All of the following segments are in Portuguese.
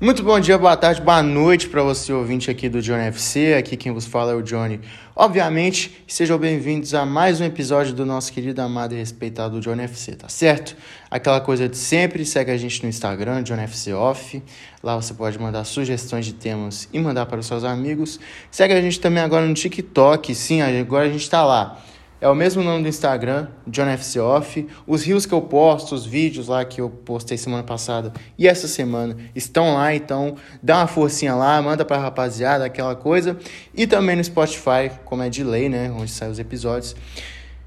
Muito bom dia, boa tarde, boa noite para você ouvinte aqui do Johnny FC. Aqui quem vos fala é o Johnny. Obviamente, sejam bem-vindos a mais um episódio do nosso querido, amado e respeitado Johnny FC, tá certo? Aquela coisa de sempre, segue a gente no Instagram, Johnny FC Off. Lá você pode mandar sugestões de temas e mandar para os seus amigos. Segue a gente também agora no TikTok, sim, agora a gente está lá. É o mesmo nome do Instagram, John FC Off. Os rios que eu posto, os vídeos lá que eu postei semana passada e essa semana estão lá, então dá uma forcinha lá, manda pra rapaziada aquela coisa. E também no Spotify, como é de lei, né, onde saem os episódios,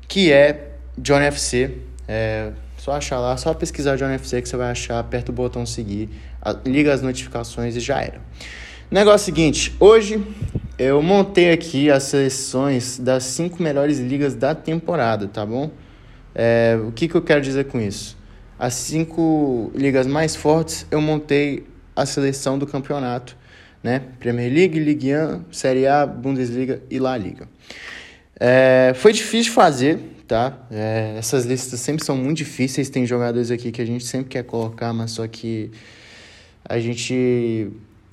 que é John FC. É só achar lá, só pesquisar John FC que você vai achar, aperta o botão seguir, liga as notificações e já era. Negócio seguinte, hoje eu montei aqui as seleções das cinco melhores ligas da temporada, tá bom? É, o que, que eu quero dizer com isso? As cinco ligas mais fortes, eu montei a seleção do campeonato, né? Premier League, Ligue 1, Série A, Bundesliga e La Liga. É, foi difícil fazer, tá? É, essas listas sempre são muito difíceis. Tem jogadores aqui que a gente sempre quer colocar, mas só que a gente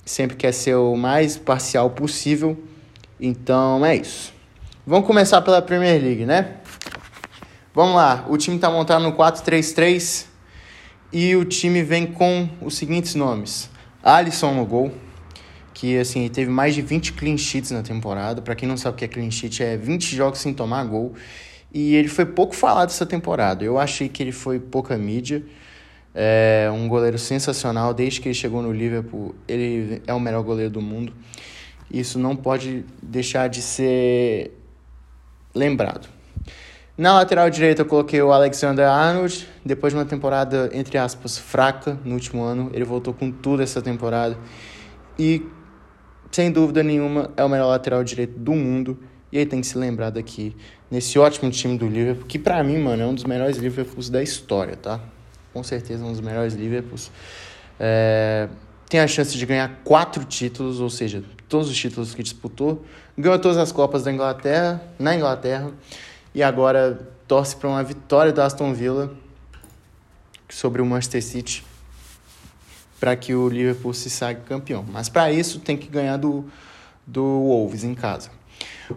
sempre quer ser o mais parcial possível. Então é isso. Vamos começar pela Premier League, né? Vamos lá, o time está montado no 4-3-3 e o time vem com os seguintes nomes: Alisson no gol, que assim teve mais de 20 clean sheets na temporada. Para quem não sabe o que é clean sheet, é 20 jogos sem tomar gol. E ele foi pouco falado essa temporada. Eu achei que ele foi pouca mídia. É um goleiro sensacional. Desde que ele chegou no Liverpool, ele é o melhor goleiro do mundo. Isso não pode deixar de ser lembrado. Na lateral direita eu coloquei o Alexander Arnold. Depois de uma temporada, entre aspas, fraca no último ano, ele voltou com tudo essa temporada. E, sem dúvida nenhuma, é o melhor lateral direito do mundo. E ele tem que ser lembrado aqui, nesse ótimo time do Liverpool, que pra mim, mano, é um dos melhores Liverpools da história, tá? Com certeza um dos melhores Liverpools. É, tem a chance de ganhar quatro títulos, ou seja, todos os títulos que disputou. Ganhou todas as Copas da Inglaterra, na Inglaterra, e agora torce para uma vitória do Aston Villa sobre o Manchester City para que o Liverpool se saia campeão. Mas para isso tem que ganhar do, do Wolves em casa.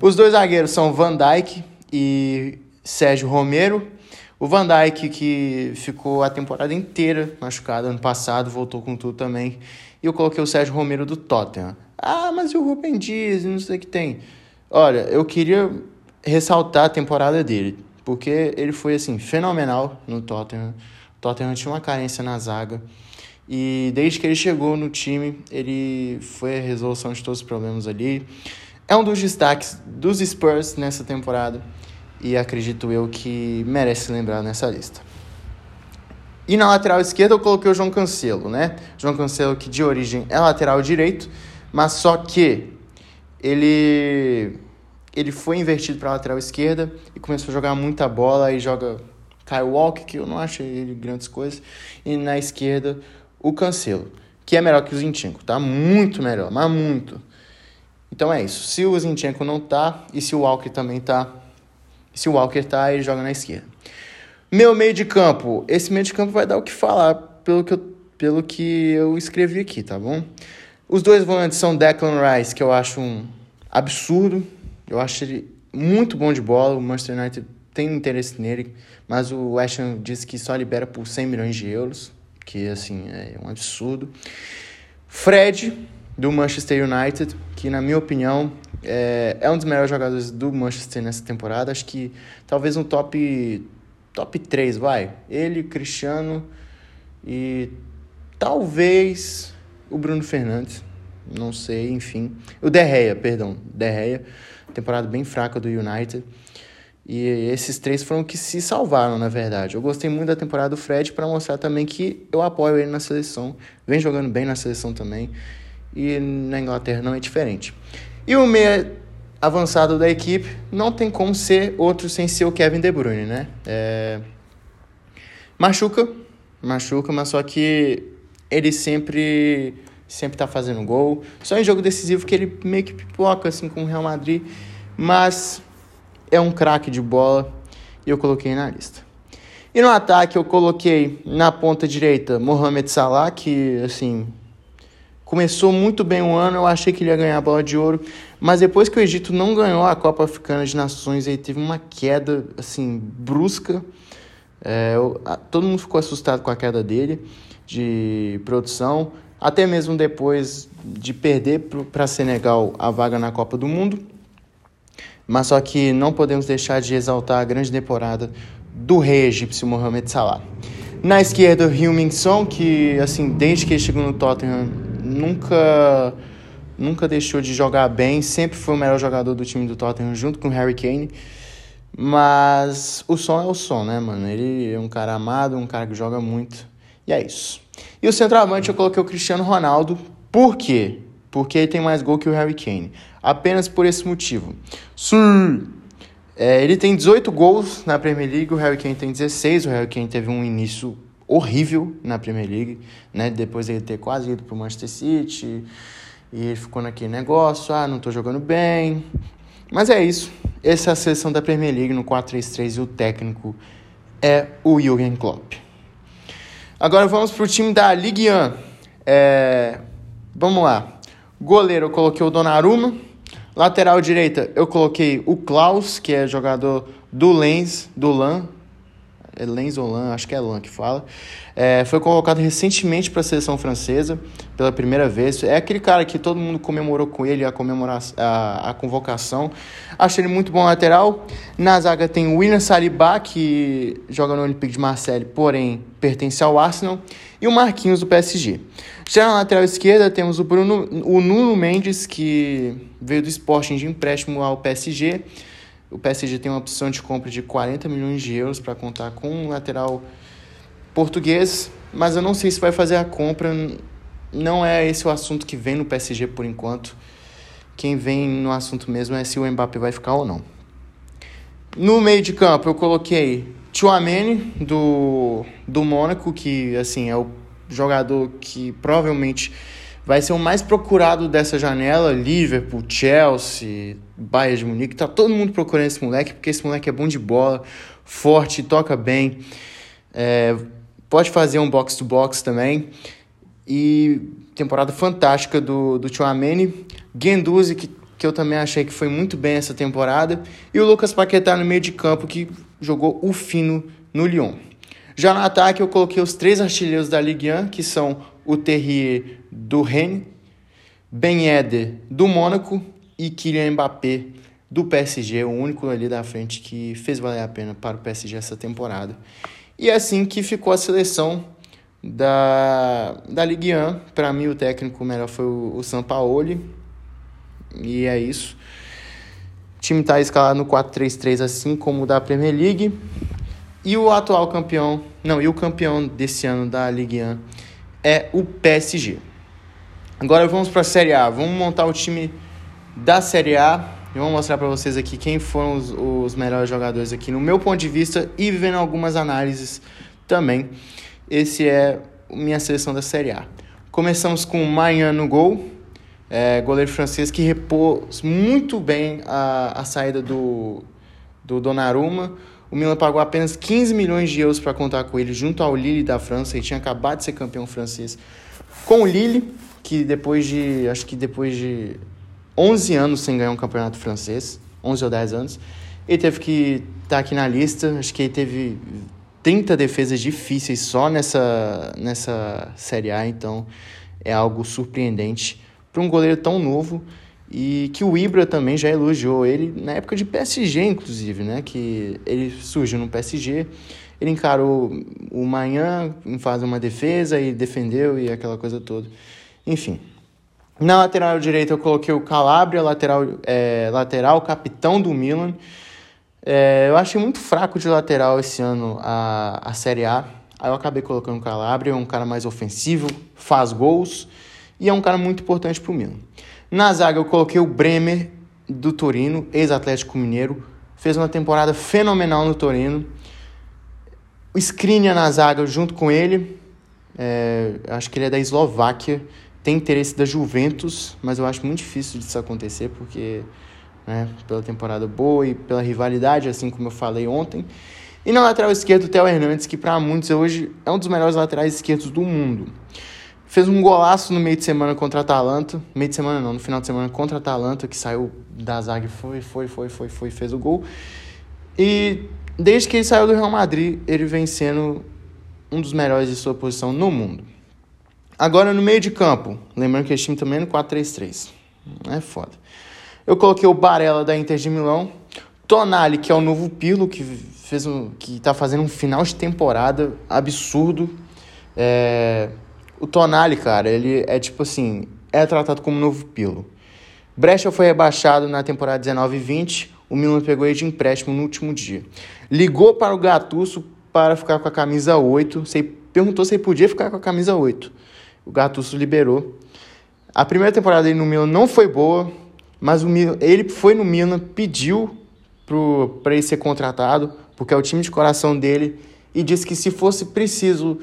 Os dois zagueiros são Van Dijk e Sérgio Romero. O Van Dijk, que ficou a temporada inteira machucado ano passado, voltou com tudo também. E eu coloquei o Sérgio Romero do Tottenham. Ah, mas e o Rubem Dias, não sei o que tem. Olha, eu queria ressaltar a temporada dele, porque ele foi assim fenomenal no Tottenham. O Tottenham tinha uma carência na zaga. E desde que ele chegou no time, ele foi a resolução de todos os problemas ali. É um dos destaques dos Spurs nessa temporada e acredito eu que merece lembrar nessa lista. E na lateral esquerda eu coloquei o João Cancelo, né? João Cancelo que de origem é lateral direito, mas só que ele ele foi invertido para lateral esquerda e começou a jogar muita bola e joga Kyle Walker, que eu não acho ele grandes coisas, e na esquerda o Cancelo, que é melhor que o Zinchenko, tá? Muito melhor, mas muito. Então é isso. Se o Zinchenko não tá e se o Walker também tá, se o Walker tá, ele joga na esquerda. Meu meio de campo. Esse meio de campo vai dar o que falar pelo que eu, pelo que eu escrevi aqui, tá bom? Os dois volantes são Declan Rice, que eu acho um absurdo. Eu acho ele muito bom de bola. O Manchester United tem interesse nele, mas o Ham disse que só libera por 100 milhões de euros, que assim é um absurdo. Fred, do Manchester United, que na minha opinião é, é um dos melhores jogadores do Manchester nessa temporada. Acho que talvez um top, top 3, vai. Ele, Cristiano e talvez o Bruno Fernandes. Não sei, enfim. O Derreia, perdão. Derreia. Temporada bem fraca do United. E esses três foram que se salvaram, na verdade. Eu gostei muito da temporada do Fred para mostrar também que eu apoio ele na seleção. Vem jogando bem na seleção também. E na Inglaterra não é diferente. E o meia avançado da equipe não tem como ser outro sem ser o Kevin De Bruyne, né? É... Machuca, machuca, mas só que ele sempre sempre tá fazendo gol. Só em jogo decisivo que ele meio que pipoca assim com o Real Madrid, mas é um craque de bola e eu coloquei na lista. E no ataque eu coloquei na ponta direita Mohamed Salah, que assim Começou muito bem o ano, eu achei que ele ia ganhar a bola de ouro, mas depois que o Egito não ganhou a Copa Africana de Nações, ele teve uma queda assim brusca. É, eu, a, todo mundo ficou assustado com a queda dele de produção, até mesmo depois de perder para Senegal a vaga na Copa do Mundo. Mas só que não podemos deixar de exaltar a grande temporada do rei egípcio Mohamed Salah. Na esquerda, o Heung-min Son, que assim, desde que ele chegou no Tottenham, nunca nunca deixou de jogar bem, sempre foi o melhor jogador do time do Tottenham junto com o Harry Kane. Mas o Son é o Son, né, mano? Ele é um cara amado, um cara que joga muito. E é isso. E o centroavante eu coloquei o Cristiano Ronaldo. Por quê? Porque ele tem mais gol que o Harry Kane. Apenas por esse motivo. Sim! É, ele tem 18 gols na Premier League, o Harry Kane tem 16. O Harry Kane teve um início horrível na Premier League, né? Depois ele ter quase ido para o Manchester City e ele ficou naquele negócio, ah, não estou jogando bem. Mas é isso. Essa é a seleção da Premier League no 4-3-3 e o técnico é o Jürgen Klopp. Agora vamos para o time da Ligue 1. É... Vamos lá. Goleiro eu coloquei o Donnarumma. Lateral direita, eu coloquei o Klaus, que é jogador do Lens, do LAN. É Lens ou LAN, acho que é LAN que fala. É, foi convocado recentemente para a seleção francesa, pela primeira vez. É aquele cara que todo mundo comemorou com ele a, comemorar, a, a convocação. Achei ele muito bom lateral. Na zaga tem o William Saliba, que joga no Olympique de Marseille, porém pertence ao Arsenal. E o Marquinhos do PSG. Já na lateral esquerda temos o, Bruno, o Nuno Mendes, que veio do Sporting de empréstimo ao PSG. O PSG tem uma opção de compra de 40 milhões de euros para contar com um lateral português, mas eu não sei se vai fazer a compra. Não é esse o assunto que vem no PSG por enquanto. Quem vem no assunto mesmo é se o Mbappé vai ficar ou não. No meio de campo eu coloquei Chouameni do do Mônaco, que assim é o jogador que provavelmente vai ser o mais procurado dessa janela, Liverpool, Chelsea, Bayern de Munique, tá todo mundo procurando esse moleque, porque esse moleque é bom de bola, forte, toca bem, é, pode fazer um box-to-box também, e temporada fantástica do, do Chouameni, Guendouzi, que, que eu também achei que foi muito bem essa temporada, e o Lucas Paquetá no meio de campo, que jogou o fino no Lyon. Já no ataque eu coloquei os três artilheiros da Ligue 1, que são o Terrier do Rennes, Ben Yedder do Mônaco e Kylian Mbappé do PSG, o único ali da frente que fez valer a pena para o PSG essa temporada. E é assim que ficou a seleção da, da Ligue 1. Para mim, o técnico melhor foi o, o Sampaoli. E é isso. O time está escalado no 4-3-3, assim como o da Premier League. E o atual campeão, não, e o campeão desse ano da Ligue 1 é o PSG. Agora vamos para a Série A. Vamos montar o time da Série A e vou mostrar para vocês aqui quem foram os, os, melhores jogadores aqui no meu ponto de vista e vendo algumas análises também. Esse é minha seleção da Série A. Começamos com o Mayan no gol, é, goleiro francês que repôs muito bem a, a saída do, do Donnarumma o Milan pagou apenas 15 milhões de euros para contar com ele junto ao Lille da França. Ele tinha acabado de ser campeão francês com o Lille, que depois de, acho que depois de 11 anos sem ganhar um campeonato francês, 11 ou 10 anos, ele teve que estar tá aqui na lista. Acho que ele teve 30 defesas difíceis só nessa, nessa Série A, então é algo surpreendente para um goleiro tão novo e que o Ibra também já elogiou ele na época de PSG, inclusive, né? Que ele surgiu no PSG, ele encarou o Manhã fazer uma defesa e defendeu e aquela coisa toda. Enfim. Na lateral direita eu coloquei o Calabria, lateral, é, lateral capitão do Milan. É, eu achei muito fraco de lateral esse ano a, a Série A. Aí eu acabei colocando o Calabria, um cara mais ofensivo, faz gols e é um cara muito importante para o Milan. Na zaga eu coloquei o Bremer do Torino, ex-Atlético Mineiro, fez uma temporada fenomenal no Torino. O Skriniar na zaga junto com ele, é, acho que ele é da Eslováquia, tem interesse da Juventus, mas eu acho muito difícil disso acontecer porque né, pela temporada boa e pela rivalidade, assim como eu falei ontem. E na lateral esquerda, o Theo Hernandes, que para muitos hoje é um dos melhores laterais esquerdos do mundo. Fez um golaço no meio de semana contra a Atalanta. Meio de semana não, no final de semana contra a Atalanta, que saiu da zaga e foi, foi, foi, foi, foi, fez o gol. E desde que ele saiu do Real Madrid, ele vem sendo um dos melhores de sua posição no mundo. Agora no meio de campo, lembrando que esse time também é no 4-3-3. É foda. Eu coloquei o Barella da Inter de Milão, Tonali, que é o novo Pirlo, que fez um, que tá fazendo um final de temporada absurdo. É, o Tonali, cara, ele é tipo assim, é tratado como novo Pirlo. Brecha foi rebaixado na temporada 19 e 20, o Milan pegou ele de empréstimo no último dia. Ligou para o Gattuso para ficar com a camisa 8, você perguntou se ele podia ficar com a camisa 8. O Gattuso liberou. A primeira temporada dele no Milan não foi boa, mas o Milan, ele foi no Milan, pediu para ele ser contratado, porque é o time de coração dele, e disse que se fosse preciso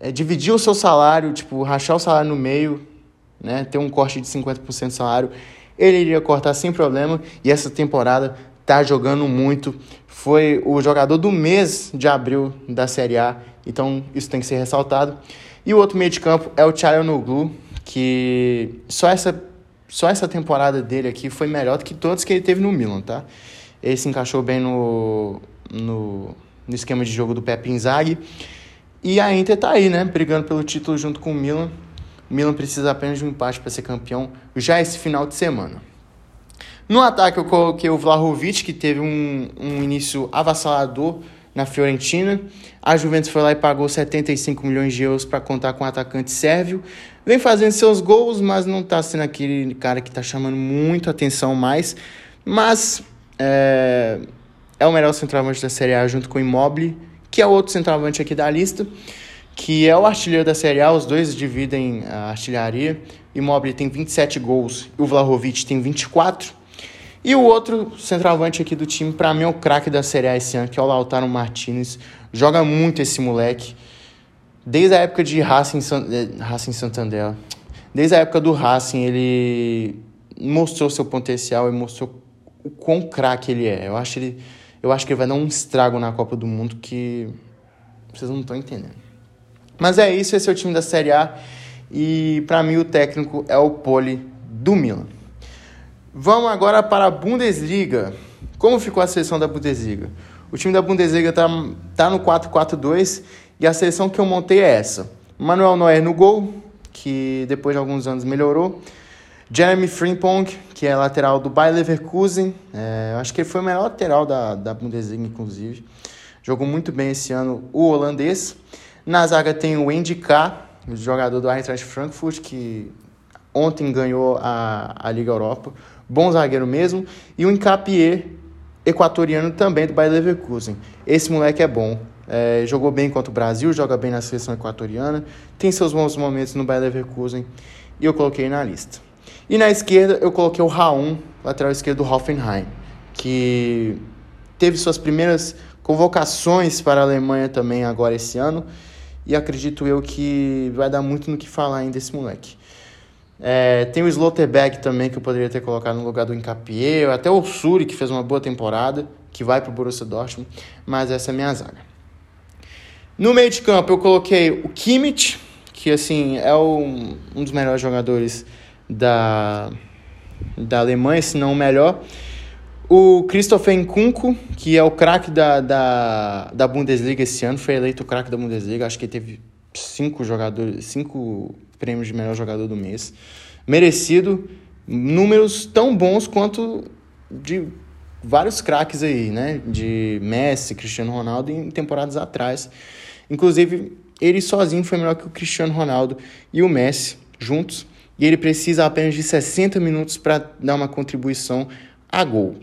é, dividir o seu salário, tipo, rachar o salário no meio, né, ter um corte de 50% do salário, ele iria cortar sem problema, e essa temporada tá jogando muito. Foi o jogador do mês de abril da Série A, então isso tem que ser ressaltado. E o outro meio de campo é o Noglu, que só essa, só essa temporada dele aqui foi melhor do que todos que ele teve no Milan, tá? Ele se encaixou bem no, no, no esquema de jogo do Pepe Inzaghi. E a Inter tá aí, né? Brigando pelo título junto com o Milan. O Milan precisa apenas de um empate para ser campeão já esse final de semana. No ataque eu coloquei o Vlahovic, que teve um, um início avassalador na Fiorentina. A Juventus foi lá e pagou 75 milhões de euros para contar com o atacante sérvio. Vem fazendo seus gols, mas não está sendo aquele cara que está chamando muito atenção mais. Mas é, é o melhor centroavante da Série A junto com o Immobile, que é outro centroavante aqui da lista, que é o artilheiro da Série A. Os dois dividem a artilharia. Immobile tem 27 gols e o Vlahovic tem 24. E o outro centroavante aqui do time, para mim, é o craque da Série A esse ano, que é o Lautaro Martinez. Joga muito esse moleque. Desde a época de Racing, eh, Racing Santander. Desde a época do Racing, ele mostrou seu potencial e mostrou o quão craque ele é. Eu acho, ele, eu acho que ele vai dar um estrago na Copa do Mundo que vocês não estão entendendo. Mas é isso, esse é o time da Série A. E para mim o técnico é o Poli do Milan. Vamos agora para a Bundesliga. Como ficou a seleção da Bundesliga? O time da Bundesliga está tá no 4-4-2 e a seleção que eu montei é essa. Manuel Neuer no gol, que depois de alguns anos melhorou. Jeremy Frimpong, que é lateral do Bayer Leverkusen. É, acho que ele foi o melhor lateral da, da Bundesliga, inclusive. Jogou muito bem esse ano o holandês. Na zaga tem o Andy K, jogador do Eintracht Frankfurt, que ontem ganhou a, a Liga Europa bom zagueiro mesmo, e o Incapié, equatoriano também do Bayer Leverkusen. Esse moleque é bom. É, jogou bem contra o Brasil, joga bem na seleção equatoriana, tem seus bons momentos no Bayer Leverkusen e eu coloquei na lista. E na esquerda eu coloquei o Raum, lateral esquerdo do Hoffenheim, que teve suas primeiras convocações para a Alemanha também agora esse ano e acredito eu que vai dar muito no que falar ainda esse moleque. É, tem o Slotterberg também, que eu poderia ter colocado no lugar do Incapié, até o Suri, que fez uma boa temporada, que vai para o Borussia Dortmund, mas essa é a minha zaga. No meio de campo eu coloquei o Kimmich, que assim é um, um dos melhores jogadores da, da Alemanha, se não o melhor. O Christopher Nkunku, que é o craque da, da, da Bundesliga esse ano, foi eleito o craque da Bundesliga, acho que teve cinco jogadores, cinco prêmios de melhor jogador do mês. Merecido, números tão bons quanto de vários craques aí, né? De Messi, Cristiano Ronaldo em temporadas atrás. Inclusive, ele sozinho foi melhor que o Cristiano Ronaldo e o Messi juntos. E ele precisa apenas de 60 minutos para dar uma contribuição a gol.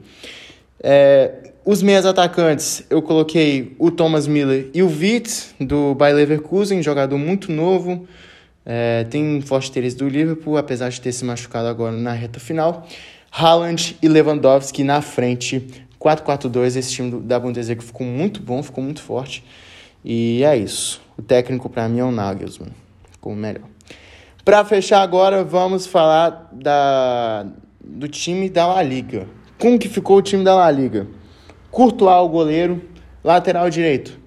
É, os meias atacantes, eu coloquei o Thomas Miller e o Witz, do Bayer Leverkusen, jogador muito novo, é, tem forte interesse do Liverpool, apesar de ter se machucado agora na reta final. Haaland e Lewandowski na frente. 4-4-2, esse time da Bundesliga ficou muito bom, ficou muito forte. E é isso. O técnico para mim é o Nagelsmann. Ficou melhor. Para fechar agora, vamos falar da, do time da La Liga. Como que ficou o time da La Liga? Courtois, o goleiro. Lateral direito.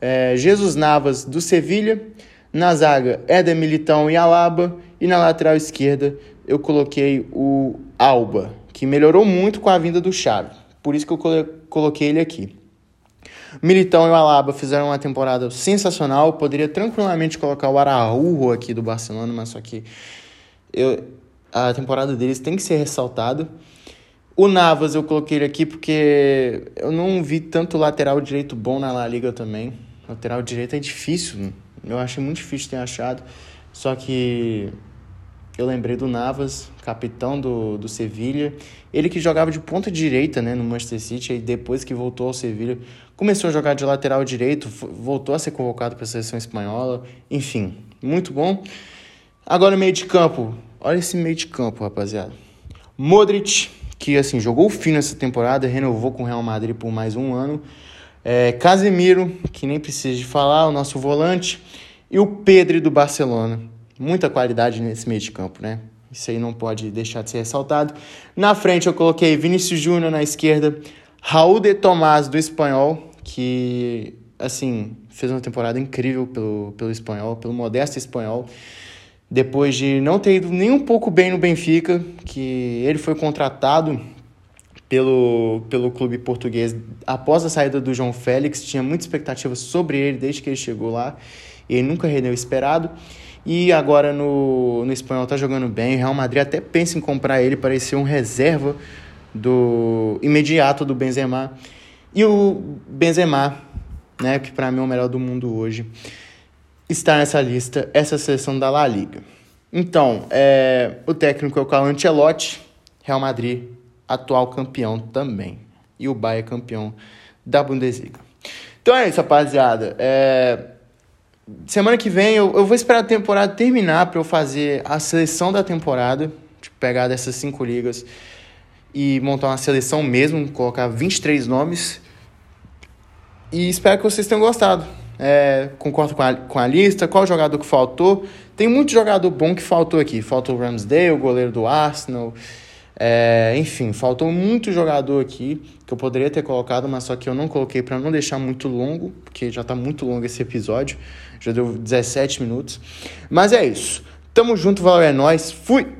É, Jesus Navas, do Sevilha. Na zaga, Éder Militão e Alaba. E na lateral esquerda, eu coloquei o Alba, que melhorou muito com a vinda do Xavi. Por isso que eu coloquei ele aqui. Militão e o Alaba fizeram uma temporada sensacional. Poderia tranquilamente colocar o Araújo aqui do Barcelona, mas só que eu, a temporada deles tem que ser ressaltada. O Navas eu coloquei ele aqui porque eu não vi tanto lateral direito bom na La Liga também. Lateral direito é difícil, eu achei muito difícil ter achado. Só que eu lembrei do Navas, capitão do, do Sevilha. Ele que jogava de ponta direita né, no Manchester City, e depois que voltou ao Sevilha, começou a jogar de lateral direito, voltou a ser convocado para a seleção espanhola. Enfim, muito bom. Agora meio de campo. Olha esse meio de campo, rapaziada. Modric, que assim jogou fino essa temporada, renovou com o Real Madrid por mais um ano. É, Casemiro, que nem precisa de falar, o nosso volante. E o Pedro do Barcelona muita qualidade nesse meio de campo, né? Isso aí não pode deixar de ser ressaltado. Na frente eu coloquei Vinícius Júnior na esquerda, Raul de Tomás do Espanhol, que assim fez uma temporada incrível pelo, pelo Espanhol, pelo modesto Espanhol. Depois de não ter ido nem um pouco bem no Benfica, que ele foi contratado pelo, pelo clube português após a saída do João Félix, tinha muita expectativa sobre ele desde que ele chegou lá, ele nunca rendeu esperado. E agora no, no espanhol tá jogando bem. O Real Madrid até pensa em comprar ele para ser um reserva do imediato do Benzema. E o Benzema, né, que para mim é o melhor do mundo hoje, está nessa lista, essa seleção da La Liga. Então, é, o técnico é o Carlo Ancelotti, Real Madrid, atual campeão também. E o Bayern campeão da Bundesliga. Então é isso, rapaziada. É, semana que vem eu, eu vou esperar a temporada terminar para eu fazer a seleção da temporada, tipo, pegar dessas cinco ligas e montar uma seleção mesmo, colocar 23 nomes. E espero que vocês tenham gostado. É, concordo com a, com a lista, qual jogador que faltou. Tem muito jogador bom que faltou aqui. Faltou o Ramsdale, o goleiro do Arsenal. É, enfim, faltou muito jogador aqui que eu poderia ter colocado, mas só que eu não coloquei para não deixar muito longo, porque já está muito longo esse episódio, já deu 17 minutos. Mas é isso. Tamo junto, valeu, é nóis. Fui!